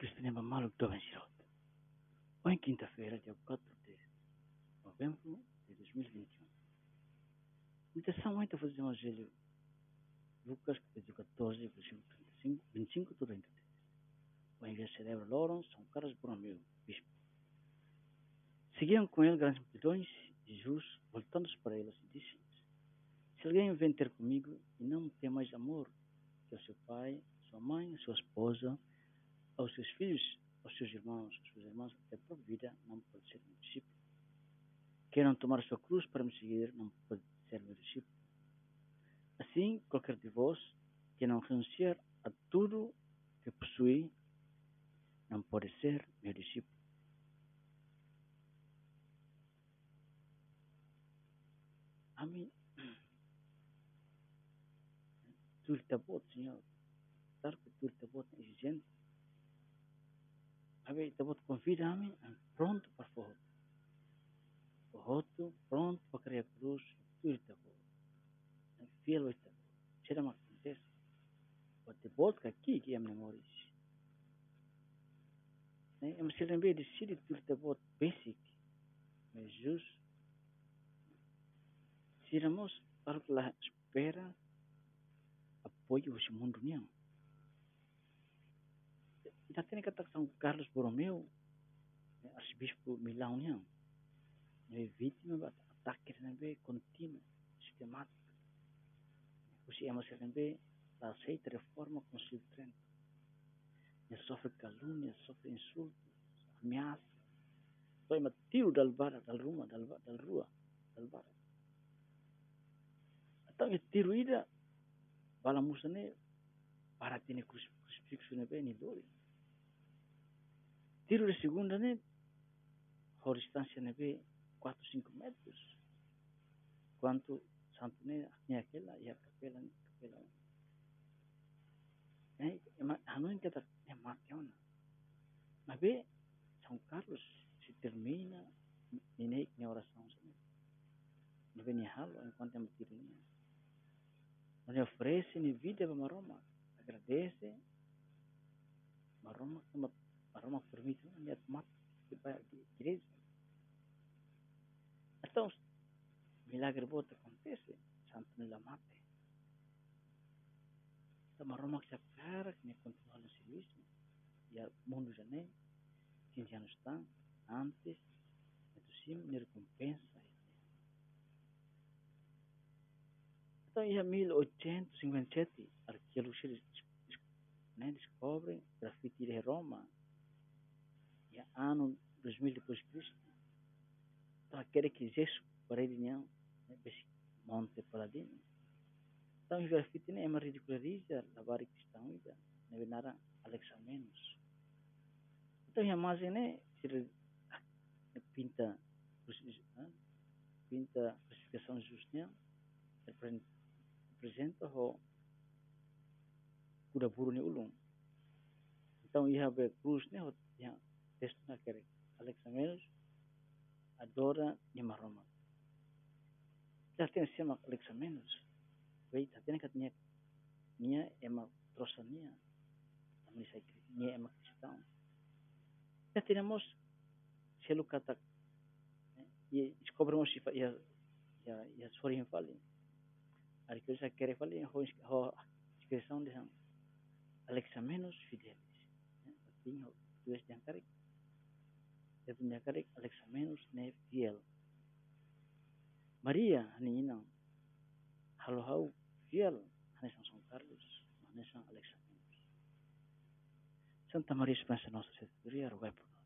Cristianismo Maluco do Vencirot. Hoje, quinta-feira, dia 4 de novembro de 2021. Meditação ontem foi o Evangelho Lucas, capítulo 14, versículo 35, 25 a 33. O envia celebra Lawrence, São Carlos Borromeu, bispo. Seguiam com ele grandes multidões e Jesus, voltando-se para eles, disse Se alguém vem ter comigo e não tem mais amor que o seu pai, sua mãe, sua esposa, aos seus filhos, aos seus irmãos, às suas irmãs, até a própria vida, não pode ser meu discípulo. Queiram tomar a sua cruz para me seguir, não pode ser meu discípulo. Assim, qualquer de vós que não renunciar a tudo que possui, não pode ser meu discípulo. Amém. Tu está bom, Senhor. Claro que tu está bom, exigente. Amém. Está bom, convida, amém. Pronto para o Roto, pronto para criar cruz. Tu está bom. Fiel está bom. Será mais acontece. Pode vodka aqui que é memória. É mas se lembrar de si, tu está bom, basic. Mas Jesus Tiramos para lá espera apoio ao mundo não. Já tem que São Carlos Borromeu, arcebispo Milão não. É vítima de ataque também contínuo, sistemático. Você é uma também a aceita reforma com seu Trento. Ele sofre calúnia, sofre insultos, ameaça. Foi tiro dal bar, dal rua, dal, dal rua, dal bar. Então, tiro ida, bala musa ne, para tine crucifixo ne bem, dori. tiro de segunda, né? A distância, né? 4, 5 metros. Quanto santo, né? Minha aquela e a capela, né? Capela. Né? Hanoi que tá, é, é, é marcando. Mas vê, São Carlos se termina, e nem minha oração, né? Não vem nem ralo enquanto é uma né? ele né? oferece né, vida para Maroma. Agradece. Maroma, é uma. Maroma permite ele mata para a igreja. Então, milagre bota acontece. Santo nila mate. Então, Maroma que se apara, que me continua no serviço. E o mundo já nem. 15 anos estão. Antes, então sim, me recompensa. Então, em 1857, arqueologistas né, descobrem grafite de Roma. E ano 2000 depois de Cristo. Então, aquele que Jesus parede não, né, monte paladino. Então, o grafite né, é uma ridiculariza a vários cristãos, né, venara Alexamenos. Então, em Amazônia, né, se pinta, pinta crucificação justa, representa o ni ulung. Então, ia be cruz ia Destul Nakere, Alexa Menos, Adora Nima Roma. Já tem cima Alexa Menos, veita, tem que tinha minha é uma troçania, a minha é uma cristã. Já temos teremos selo kata e eh, descobrimos se a e a sua infalha. A riqueza que ele fala é a expressão de Alexa Menos Fidelis. Eh. Assim, tu és de Antarctica. Dia punya karik Alexamenos ne fiel. Maria hani inang halo hau fiel hani sang São Carlos, hani sang Alexamenos. Santa Maria Esperança Nossa Senhora, rogai por nós.